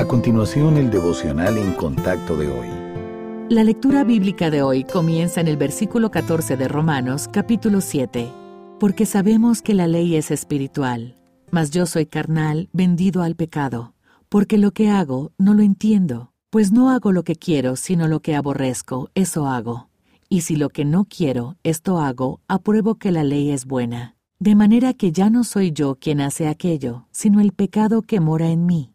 A continuación, el devocional en contacto de hoy. La lectura bíblica de hoy comienza en el versículo 14 de Romanos, capítulo 7. Porque sabemos que la ley es espiritual, mas yo soy carnal, vendido al pecado, porque lo que hago no lo entiendo, pues no hago lo que quiero, sino lo que aborrezco, eso hago. Y si lo que no quiero, esto hago, apruebo que la ley es buena. De manera que ya no soy yo quien hace aquello, sino el pecado que mora en mí.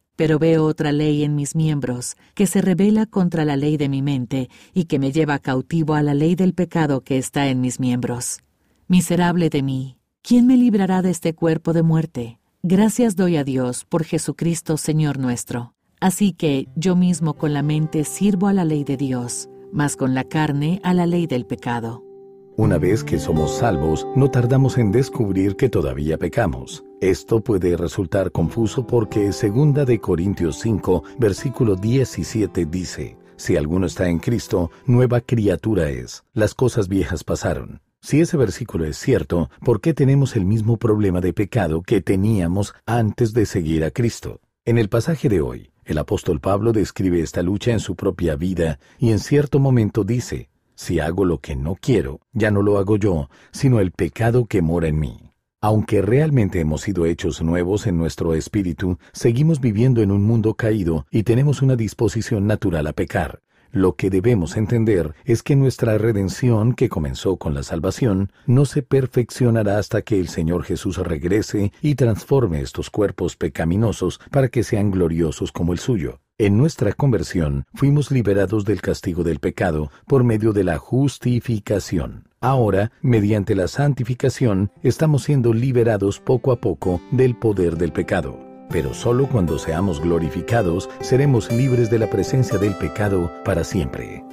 pero veo otra ley en mis miembros, que se revela contra la ley de mi mente y que me lleva cautivo a la ley del pecado que está en mis miembros. Miserable de mí, ¿quién me librará de este cuerpo de muerte? Gracias doy a Dios por Jesucristo Señor nuestro. Así que yo mismo con la mente sirvo a la ley de Dios, mas con la carne a la ley del pecado. Una vez que somos salvos, no tardamos en descubrir que todavía pecamos. Esto puede resultar confuso porque 2 de Corintios 5, versículo 17 dice, Si alguno está en Cristo, nueva criatura es. Las cosas viejas pasaron. Si ese versículo es cierto, ¿por qué tenemos el mismo problema de pecado que teníamos antes de seguir a Cristo? En el pasaje de hoy, el apóstol Pablo describe esta lucha en su propia vida y en cierto momento dice, si hago lo que no quiero, ya no lo hago yo, sino el pecado que mora en mí. Aunque realmente hemos sido hechos nuevos en nuestro espíritu, seguimos viviendo en un mundo caído y tenemos una disposición natural a pecar. Lo que debemos entender es que nuestra redención, que comenzó con la salvación, no se perfeccionará hasta que el Señor Jesús regrese y transforme estos cuerpos pecaminosos para que sean gloriosos como el suyo. En nuestra conversión fuimos liberados del castigo del pecado por medio de la justificación. Ahora, mediante la santificación, estamos siendo liberados poco a poco del poder del pecado. Pero solo cuando seamos glorificados seremos libres de la presencia del pecado para siempre.